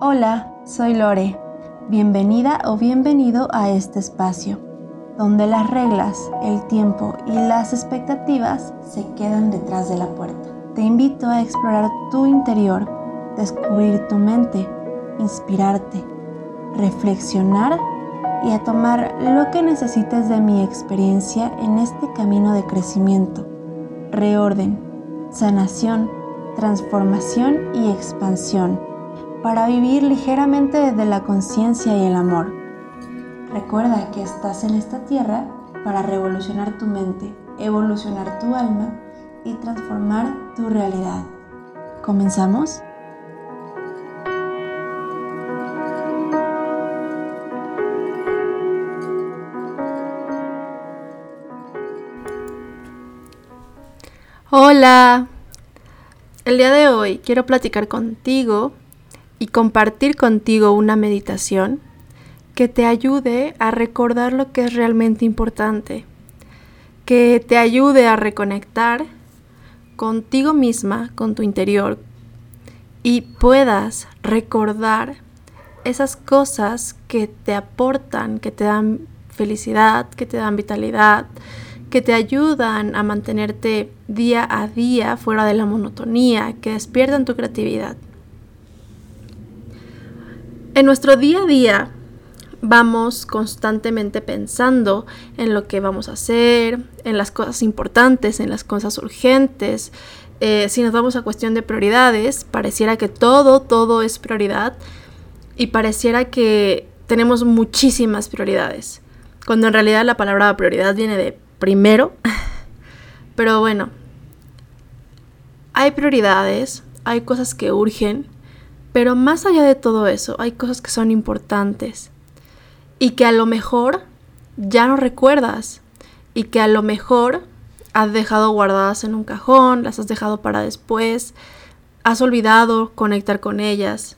Hola, soy Lore. Bienvenida o bienvenido a este espacio, donde las reglas, el tiempo y las expectativas se quedan detrás de la puerta. Te invito a explorar tu interior, descubrir tu mente, inspirarte, reflexionar y a tomar lo que necesites de mi experiencia en este camino de crecimiento, reorden, sanación, transformación y expansión para vivir ligeramente desde la conciencia y el amor. Recuerda que estás en esta tierra para revolucionar tu mente, evolucionar tu alma y transformar tu realidad. ¿Comenzamos? Hola, el día de hoy quiero platicar contigo y compartir contigo una meditación que te ayude a recordar lo que es realmente importante, que te ayude a reconectar contigo misma, con tu interior y puedas recordar esas cosas que te aportan, que te dan felicidad, que te dan vitalidad, que te ayudan a mantenerte día a día fuera de la monotonía, que despiertan tu creatividad. En nuestro día a día vamos constantemente pensando en lo que vamos a hacer, en las cosas importantes, en las cosas urgentes. Eh, si nos vamos a cuestión de prioridades, pareciera que todo, todo es prioridad y pareciera que tenemos muchísimas prioridades, cuando en realidad la palabra prioridad viene de primero. Pero bueno, hay prioridades, hay cosas que urgen, pero más allá de todo eso, hay cosas que son importantes y que a lo mejor ya no recuerdas y que a lo mejor has dejado guardadas en un cajón, las has dejado para después, has olvidado conectar con ellas.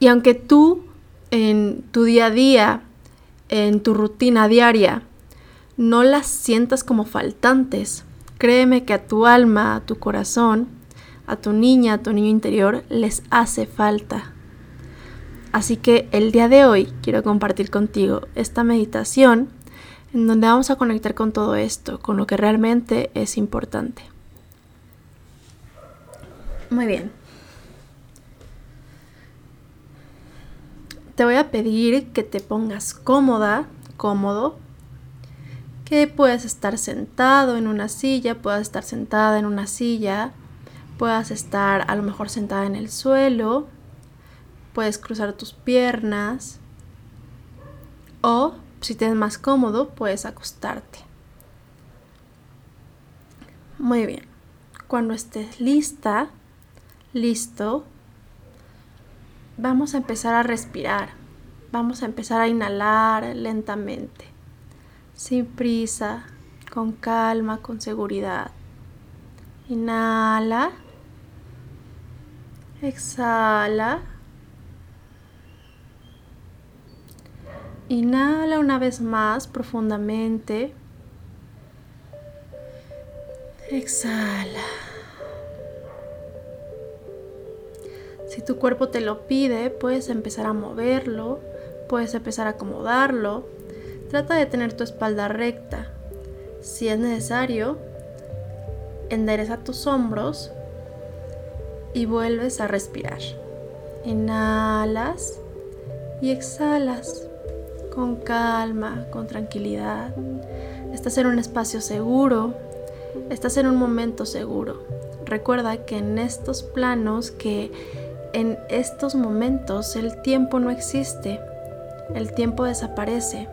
Y aunque tú en tu día a día, en tu rutina diaria, no las sientas como faltantes, créeme que a tu alma, a tu corazón, a tu niña, a tu niño interior, les hace falta. Así que el día de hoy quiero compartir contigo esta meditación en donde vamos a conectar con todo esto, con lo que realmente es importante. Muy bien. Te voy a pedir que te pongas cómoda, cómodo, que puedas estar sentado en una silla, puedas estar sentada en una silla, Puedas estar a lo mejor sentada en el suelo, puedes cruzar tus piernas o si te es más cómodo puedes acostarte. Muy bien, cuando estés lista, listo, vamos a empezar a respirar. Vamos a empezar a inhalar lentamente, sin prisa, con calma, con seguridad. Inhala. Exhala. Inhala una vez más profundamente. Exhala. Si tu cuerpo te lo pide, puedes empezar a moverlo, puedes empezar a acomodarlo. Trata de tener tu espalda recta. Si es necesario, endereza tus hombros y vuelves a respirar. Inhalas y exhalas con calma, con tranquilidad. Estás en un espacio seguro, estás en un momento seguro. Recuerda que en estos planos, que en estos momentos el tiempo no existe, el tiempo desaparece.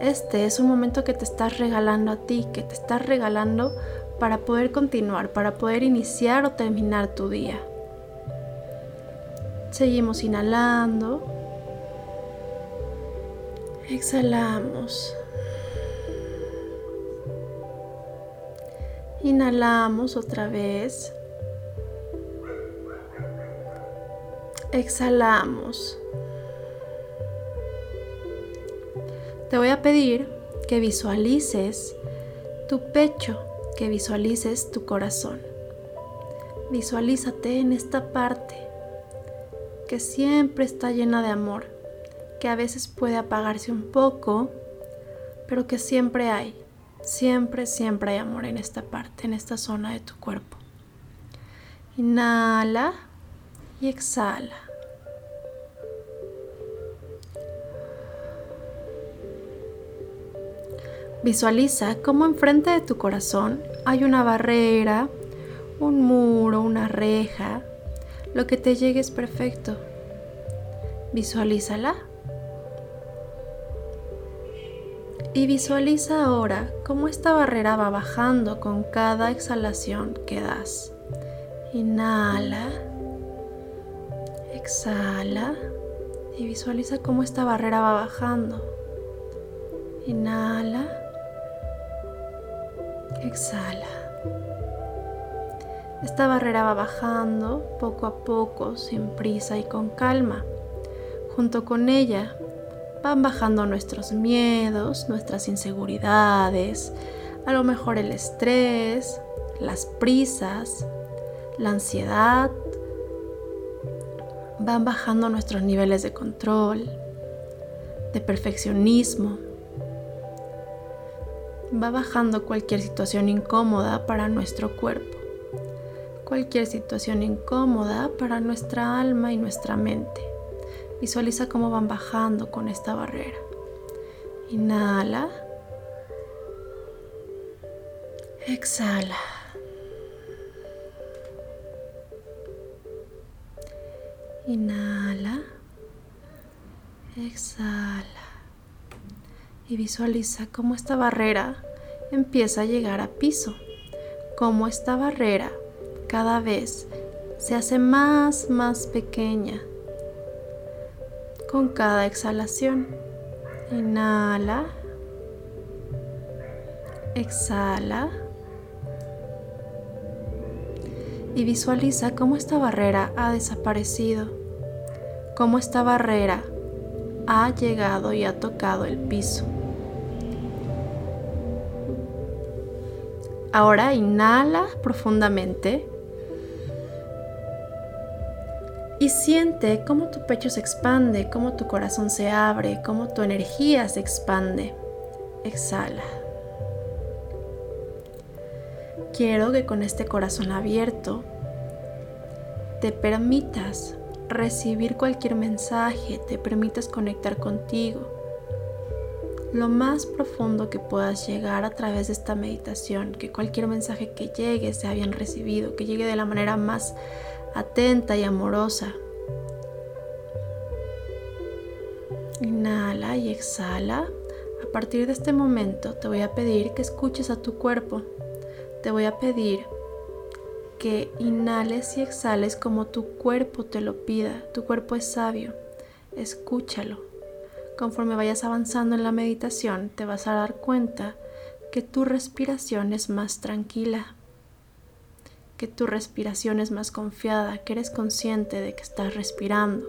Este es un momento que te estás regalando a ti, que te estás regalando para poder continuar, para poder iniciar o terminar tu día. Seguimos inhalando. Exhalamos. Inhalamos otra vez. Exhalamos. Te voy a pedir que visualices tu pecho que visualices tu corazón. Visualízate en esta parte, que siempre está llena de amor, que a veces puede apagarse un poco, pero que siempre hay, siempre, siempre hay amor en esta parte, en esta zona de tu cuerpo. Inhala y exhala. Visualiza cómo enfrente de tu corazón hay una barrera, un muro, una reja. Lo que te llegue es perfecto. Visualízala. Y visualiza ahora cómo esta barrera va bajando con cada exhalación que das. Inhala. Exhala. Y visualiza cómo esta barrera va bajando. Inhala exhala. Esta barrera va bajando poco a poco, sin prisa y con calma. Junto con ella van bajando nuestros miedos, nuestras inseguridades, a lo mejor el estrés, las prisas, la ansiedad. Van bajando nuestros niveles de control, de perfeccionismo, va bajando cualquier situación incómoda para nuestro cuerpo, cualquier situación incómoda para nuestra alma y nuestra mente. Visualiza cómo van bajando con esta barrera. Inhala. Exhala. Inhala. Exhala y visualiza cómo esta barrera empieza a llegar a piso, cómo esta barrera cada vez se hace más, más pequeña con cada exhalación. Inhala, exhala y visualiza cómo esta barrera ha desaparecido, cómo esta barrera ha llegado y ha tocado el piso. Ahora inhala profundamente y siente cómo tu pecho se expande, cómo tu corazón se abre, cómo tu energía se expande. Exhala. Quiero que con este corazón abierto te permitas recibir cualquier mensaje, te permitas conectar contigo. Lo más profundo que puedas llegar a través de esta meditación, que cualquier mensaje que llegue sea bien recibido, que llegue de la manera más atenta y amorosa. Inhala y exhala. A partir de este momento te voy a pedir que escuches a tu cuerpo. Te voy a pedir que inhales y exhales como tu cuerpo te lo pida. Tu cuerpo es sabio. Escúchalo. Conforme vayas avanzando en la meditación, te vas a dar cuenta que tu respiración es más tranquila, que tu respiración es más confiada, que eres consciente de que estás respirando.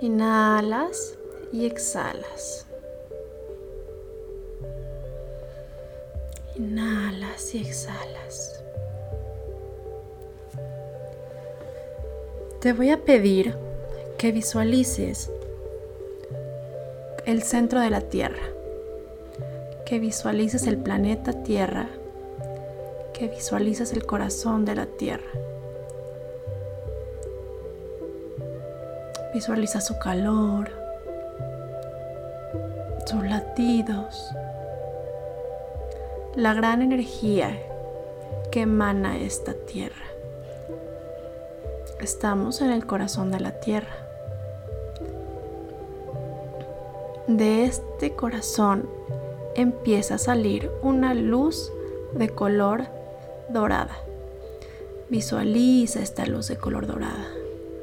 Inhalas y exhalas. Inhalas y exhalas. Te voy a pedir que visualices el centro de la Tierra, que visualices el planeta Tierra, que visualices el corazón de la Tierra. Visualiza su calor, sus latidos, la gran energía que emana esta tierra. Estamos en el corazón de la tierra. De este corazón empieza a salir una luz de color dorada. Visualiza esta luz de color dorada.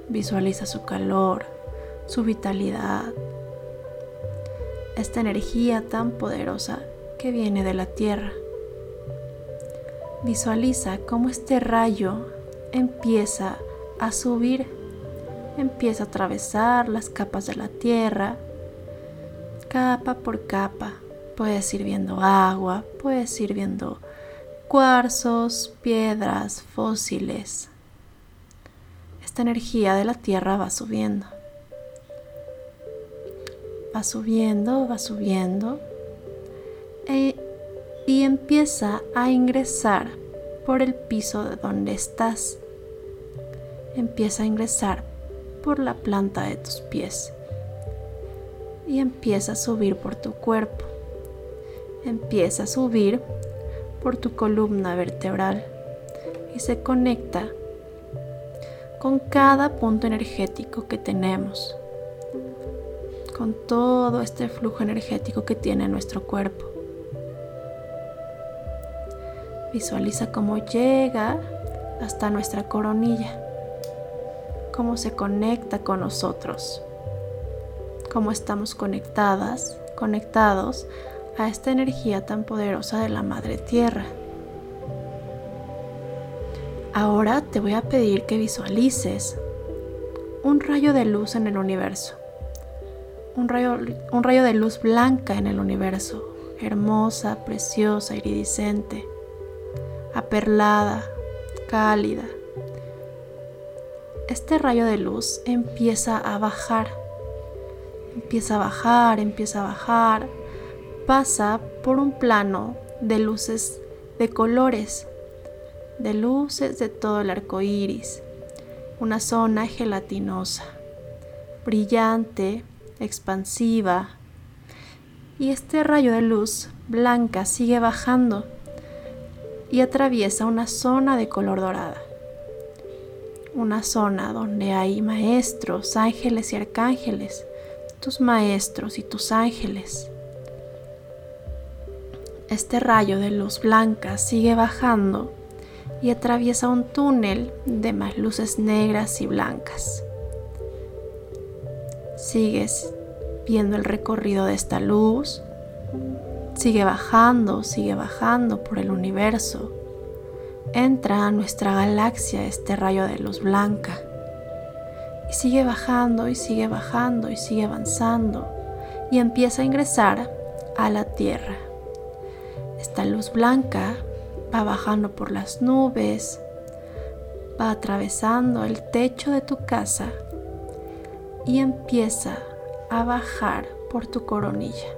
Visualiza su calor, su vitalidad, esta energía tan poderosa que viene de la tierra. Visualiza cómo este rayo empieza a subir, empieza a atravesar las capas de la tierra, capa por capa. Puedes ir viendo agua, puedes ir viendo cuarzos, piedras, fósiles. Esta energía de la tierra va subiendo. Va subiendo, va subiendo. E, y empieza a ingresar por el piso de donde estás. Empieza a ingresar por la planta de tus pies. Y empieza a subir por tu cuerpo. Empieza a subir por tu columna vertebral y se conecta con cada punto energético que tenemos, con todo este flujo energético que tiene nuestro cuerpo. Visualiza cómo llega hasta nuestra coronilla, cómo se conecta con nosotros, cómo estamos conectadas, conectados a esta energía tan poderosa de la Madre Tierra. Ahora te voy a pedir que visualices un rayo de luz en el universo. Un rayo, un rayo de luz blanca en el universo, hermosa, preciosa, iridiscente, aperlada, cálida. Este rayo de luz empieza a bajar, empieza a bajar, empieza a bajar. Pasa por un plano de luces de colores, de luces de todo el arco iris, una zona gelatinosa, brillante, expansiva, y este rayo de luz blanca sigue bajando y atraviesa una zona de color dorada. Una zona donde hay maestros, ángeles y arcángeles, tus maestros y tus ángeles este rayo de luz blanca sigue bajando y atraviesa un túnel de más luces negras y blancas. Sigues viendo el recorrido de esta luz. Sigue bajando, sigue bajando por el universo. Entra a nuestra galaxia este rayo de luz blanca. Y sigue bajando y sigue bajando y sigue avanzando. Y empieza a ingresar a la Tierra. Esta luz blanca va bajando por las nubes, va atravesando el techo de tu casa y empieza a bajar por tu coronilla.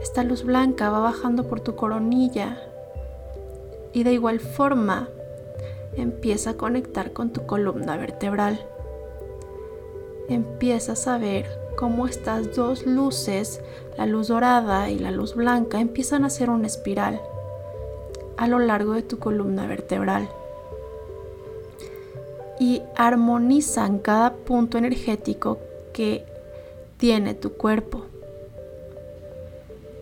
Esta luz blanca va bajando por tu coronilla y de igual forma empieza a conectar con tu columna vertebral. Empiezas a ver cómo estas dos luces, la luz dorada y la luz blanca, empiezan a hacer una espiral a lo largo de tu columna vertebral y armonizan cada punto energético que tiene tu cuerpo.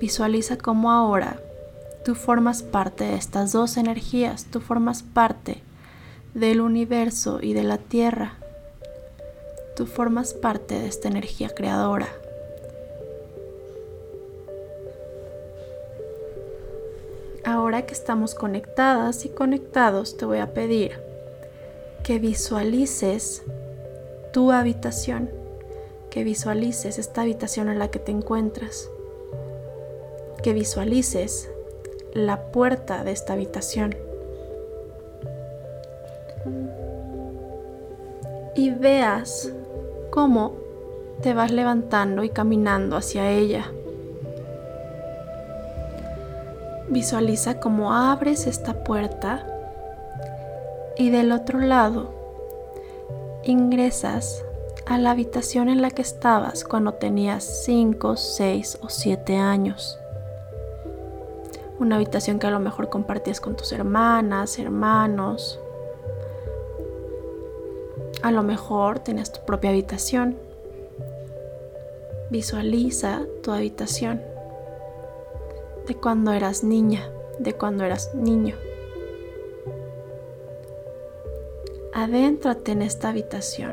Visualiza cómo ahora tú formas parte de estas dos energías, tú formas parte del universo y de la tierra tú formas parte de esta energía creadora. Ahora que estamos conectadas y conectados, te voy a pedir que visualices tu habitación, que visualices esta habitación en la que te encuentras, que visualices la puerta de esta habitación. Y veas cómo te vas levantando y caminando hacia ella. Visualiza cómo abres esta puerta y del otro lado ingresas a la habitación en la que estabas cuando tenías 5, 6 o 7 años. Una habitación que a lo mejor compartías con tus hermanas, hermanos, a lo mejor tenías tu propia habitación. Visualiza tu habitación de cuando eras niña, de cuando eras niño. Adéntrate en esta habitación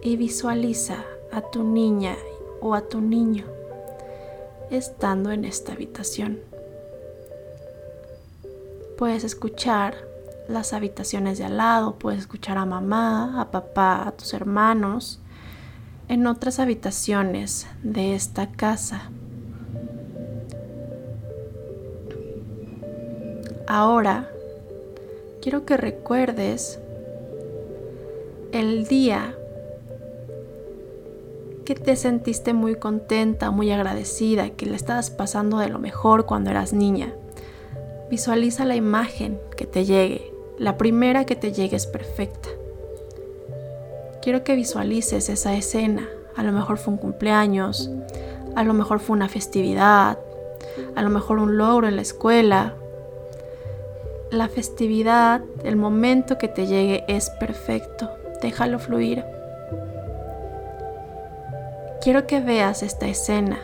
y visualiza a tu niña o a tu niño estando en esta habitación. Puedes escuchar las habitaciones de al lado, puedes escuchar a mamá, a papá, a tus hermanos, en otras habitaciones de esta casa. Ahora quiero que recuerdes el día que te sentiste muy contenta, muy agradecida, que le estabas pasando de lo mejor cuando eras niña. Visualiza la imagen que te llegue. La primera que te llegue es perfecta. Quiero que visualices esa escena. A lo mejor fue un cumpleaños, a lo mejor fue una festividad, a lo mejor un logro en la escuela. La festividad, el momento que te llegue es perfecto. Déjalo fluir. Quiero que veas esta escena.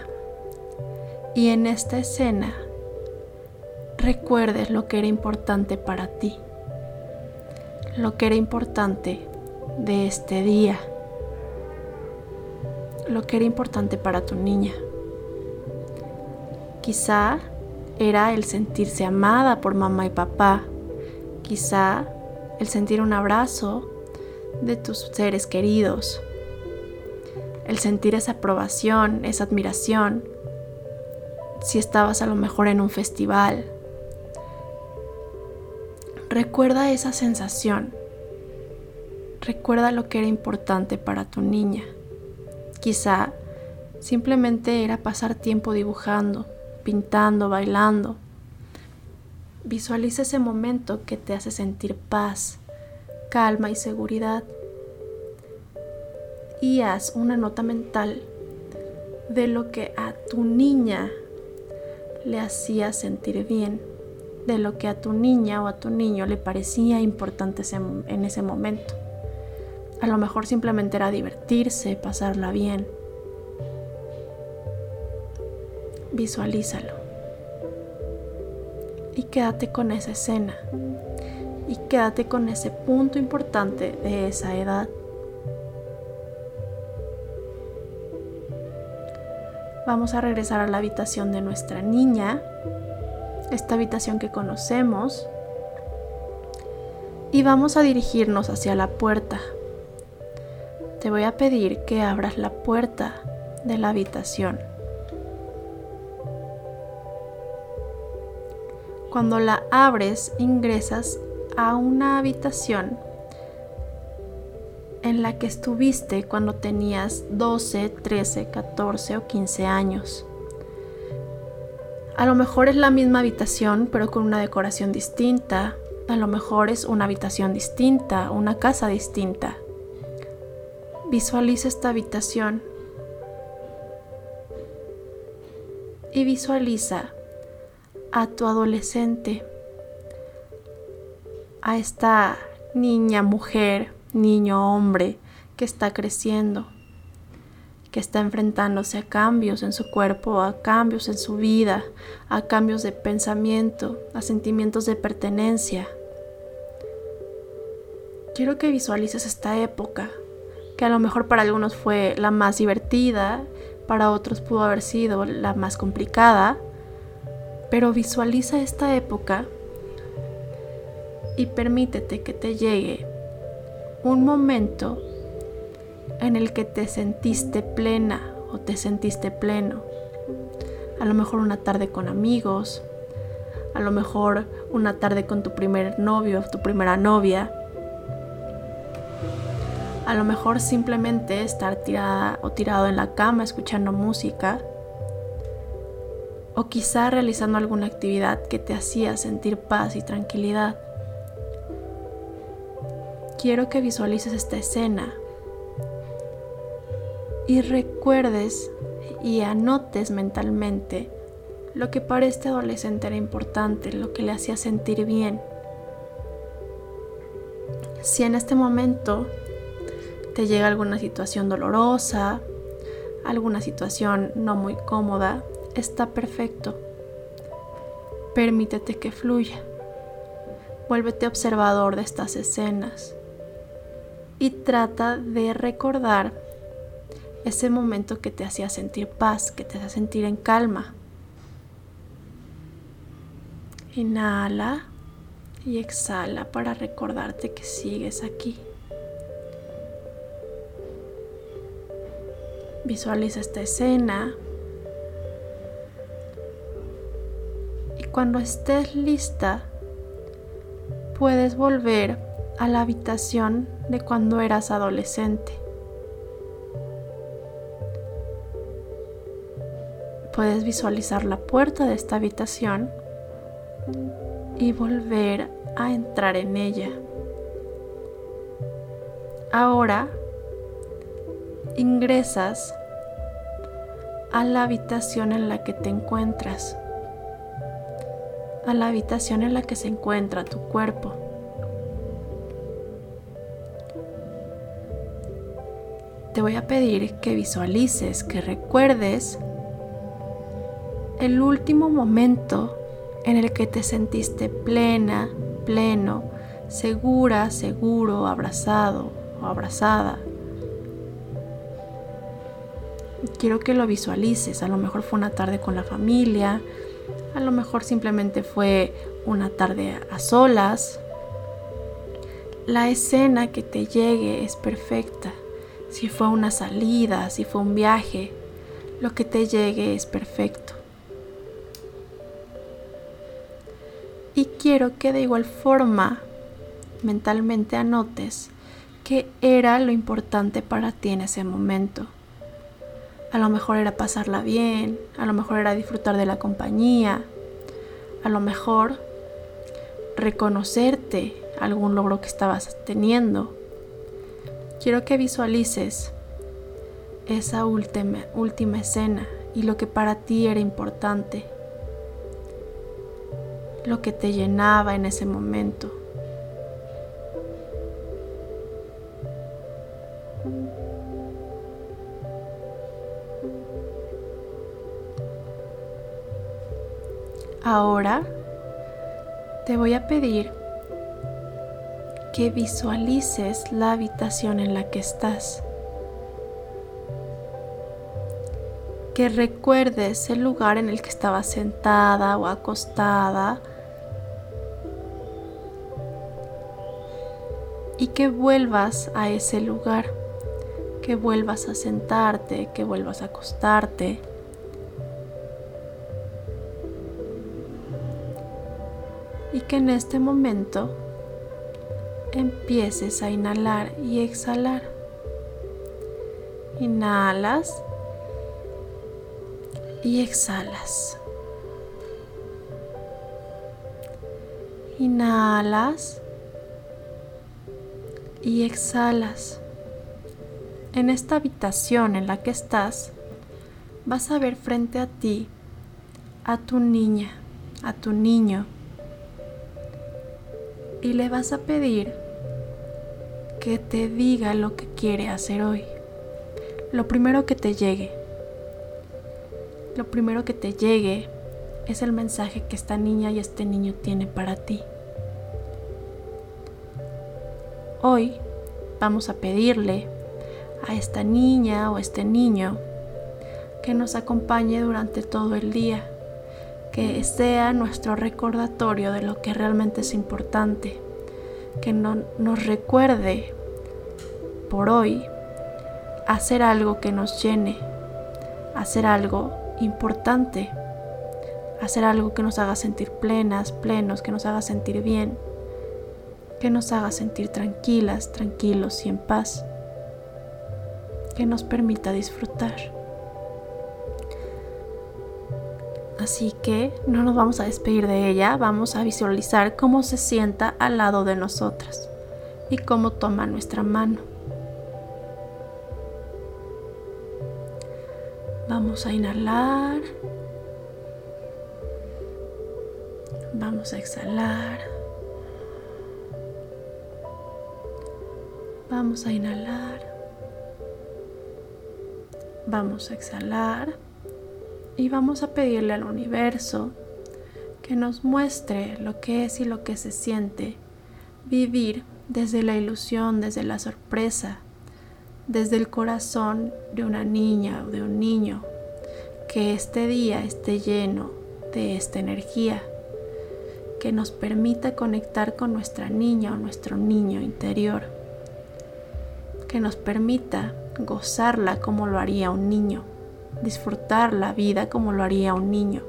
Y en esta escena recuerdes lo que era importante para ti, lo que era importante de este día, lo que era importante para tu niña. Quizá era el sentirse amada por mamá y papá, quizá el sentir un abrazo de tus seres queridos, el sentir esa aprobación, esa admiración, si estabas a lo mejor en un festival. Recuerda esa sensación. Recuerda lo que era importante para tu niña. Quizá simplemente era pasar tiempo dibujando, pintando, bailando. Visualiza ese momento que te hace sentir paz, calma y seguridad y haz una nota mental de lo que a tu niña le hacía sentir bien, de lo que a tu niña o a tu niño le parecía importante en ese momento. A lo mejor simplemente era divertirse, pasarla bien. Visualízalo. Y quédate con esa escena. Y quédate con ese punto importante de esa edad. Vamos a regresar a la habitación de nuestra niña, esta habitación que conocemos, y vamos a dirigirnos hacia la puerta. Te voy a pedir que abras la puerta de la habitación. Cuando la abres, ingresas a una habitación en la que estuviste cuando tenías 12, 13, 14 o 15 años. A lo mejor es la misma habitación, pero con una decoración distinta. A lo mejor es una habitación distinta, una casa distinta. Visualiza esta habitación y visualiza a tu adolescente, a esta niña, mujer, niño hombre que está creciendo, que está enfrentándose a cambios en su cuerpo, a cambios en su vida, a cambios de pensamiento, a sentimientos de pertenencia. Quiero que visualices esta época, que a lo mejor para algunos fue la más divertida, para otros pudo haber sido la más complicada, pero visualiza esta época y permítete que te llegue un momento en el que te sentiste plena o te sentiste pleno. A lo mejor una tarde con amigos, a lo mejor una tarde con tu primer novio o tu primera novia. A lo mejor simplemente estar tirada o tirado en la cama escuchando música. O quizá realizando alguna actividad que te hacía sentir paz y tranquilidad quiero que visualices esta escena y recuerdes y anotes mentalmente lo que para este adolescente era importante, lo que le hacía sentir bien. Si en este momento te llega alguna situación dolorosa, alguna situación no muy cómoda, está perfecto. Permítete que fluya. Vuélvete observador de estas escenas y trata de recordar ese momento que te hacía sentir paz, que te hacía sentir en calma. Inhala y exhala para recordarte que sigues aquí. Visualiza esta escena y cuando estés lista, puedes volver a la habitación cuando eras adolescente. Puedes visualizar la puerta de esta habitación y volver a entrar en ella. Ahora ingresas a la habitación en la que te encuentras, a la habitación en la que se encuentra tu cuerpo. Te voy a pedir que visualices, que recuerdes el último momento en el que te sentiste plena, pleno, segura, seguro, abrazado o abrazada. Quiero que lo visualices, a lo mejor fue una tarde con la familia, a lo mejor simplemente fue una tarde a solas. La escena que te llegue es perfecta. Si fue una salida, si fue un viaje, lo que te llegue es perfecto. Y quiero que de igual forma mentalmente anotes qué era lo importante para ti en ese momento. A lo mejor era pasarla bien, a lo mejor era disfrutar de la compañía, a lo mejor reconocerte algún logro que estabas teniendo. Quiero que visualices esa última, última escena y lo que para ti era importante lo que te llenaba en ese momento. Ahora te voy a pedir que visualices la habitación en la que estás. Que recuerdes el lugar en el que estabas sentada o acostada y que vuelvas a ese lugar, que vuelvas a sentarte, que vuelvas a acostarte. Y que en este momento empieces a inhalar y exhalar. Inhalas y exhalas. Inhalas y exhalas. En esta habitación en la que estás, vas a ver frente a ti a tu niña, a tu niño, y le vas a pedir que te diga lo que quiere hacer hoy. Lo primero que te llegue. Lo primero que te llegue es el mensaje que esta niña y este niño tiene para ti. Hoy vamos a pedirle a esta niña o este niño que nos acompañe durante todo el día, que sea nuestro recordatorio de lo que realmente es importante, que nos recuerde por hoy hacer algo que nos llene, hacer algo importante, hacer algo que nos haga sentir plenas, plenos, que nos haga sentir bien que nos haga sentir tranquilas, tranquilos y en paz, que nos permita disfrutar. Así que no nos vamos a despedir de ella, vamos a visualizar cómo se sienta al lado de nosotras y cómo toma nuestra mano. Vamos a inhalar. Vamos a exhalar. Vamos a inhalar. Vamos a exhalar. Y vamos a pedirle al universo que nos muestre lo que es y lo que se siente vivir desde la ilusión, desde la sorpresa, desde el corazón de una niña o de un niño, que este día esté lleno de esta energía, que nos permita conectar con nuestra niña o nuestro niño interior que nos permita gozarla como lo haría un niño, disfrutar la vida como lo haría un niño.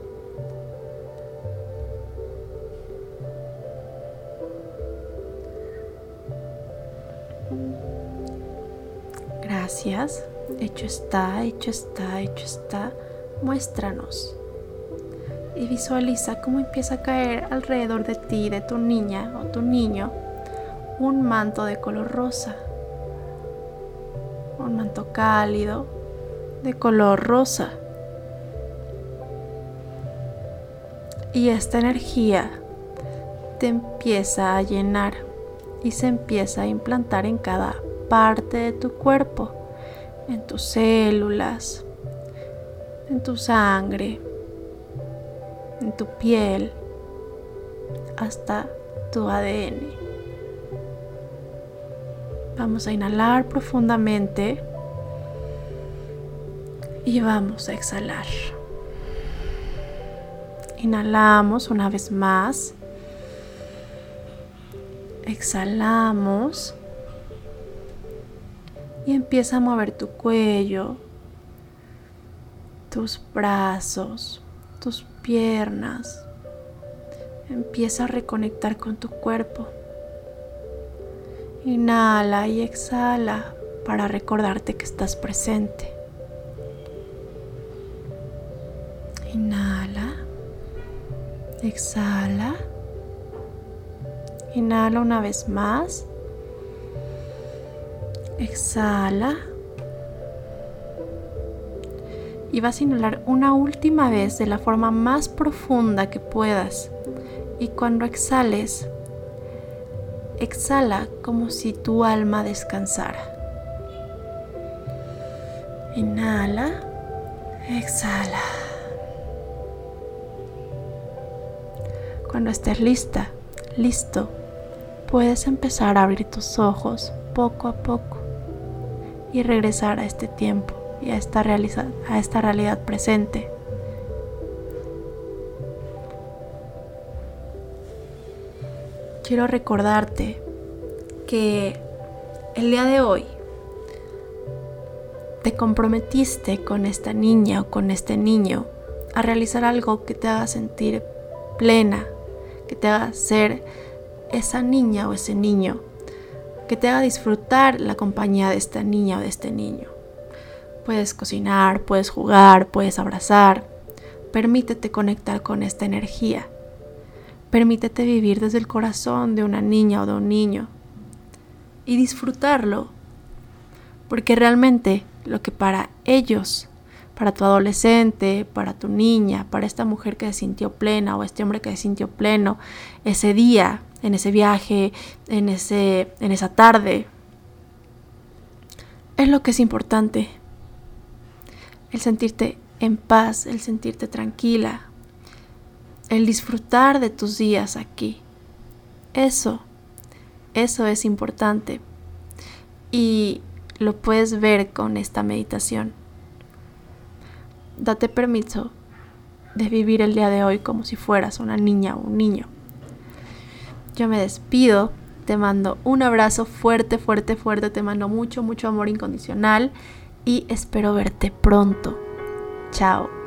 Gracias. Hecho está, hecho está, hecho está. Muéstranos. Y visualiza cómo empieza a caer alrededor de ti, de tu niña o tu niño, un manto de color rosa. Un manto cálido, de color rosa. Y esta energía te empieza a llenar y se empieza a implantar en cada parte de tu cuerpo, en tus células, en tu sangre, en tu piel, hasta tu ADN. Vamos a inhalar profundamente y vamos a exhalar. Inhalamos una vez más. Exhalamos. Y empieza a mover tu cuello, tus brazos, tus piernas. Empieza a reconectar con tu cuerpo. Inhala y exhala para recordarte que estás presente. Exhala. Inhala una vez más. Exhala. Y vas a inhalar una última vez de la forma más profunda que puedas. Y cuando exhales, exhala como si tu alma descansara. Inhala. Exhala. Cuando estés lista, listo, puedes empezar a abrir tus ojos poco a poco y regresar a este tiempo y a esta, a esta realidad presente. Quiero recordarte que el día de hoy te comprometiste con esta niña o con este niño a realizar algo que te haga sentir plena, que te haga ser esa niña o ese niño, que te haga disfrutar la compañía de esta niña o de este niño. Puedes cocinar, puedes jugar, puedes abrazar. Permítete conectar con esta energía. Permítete vivir desde el corazón de una niña o de un niño y disfrutarlo. Porque realmente lo que para ellos para tu adolescente, para tu niña, para esta mujer que se sintió plena o este hombre que se sintió pleno ese día, en ese viaje, en, ese, en esa tarde. Es lo que es importante. El sentirte en paz, el sentirte tranquila, el disfrutar de tus días aquí. Eso, eso es importante. Y lo puedes ver con esta meditación date permiso de vivir el día de hoy como si fueras una niña o un niño. Yo me despido, te mando un abrazo fuerte, fuerte, fuerte, te mando mucho, mucho amor incondicional y espero verte pronto. Chao.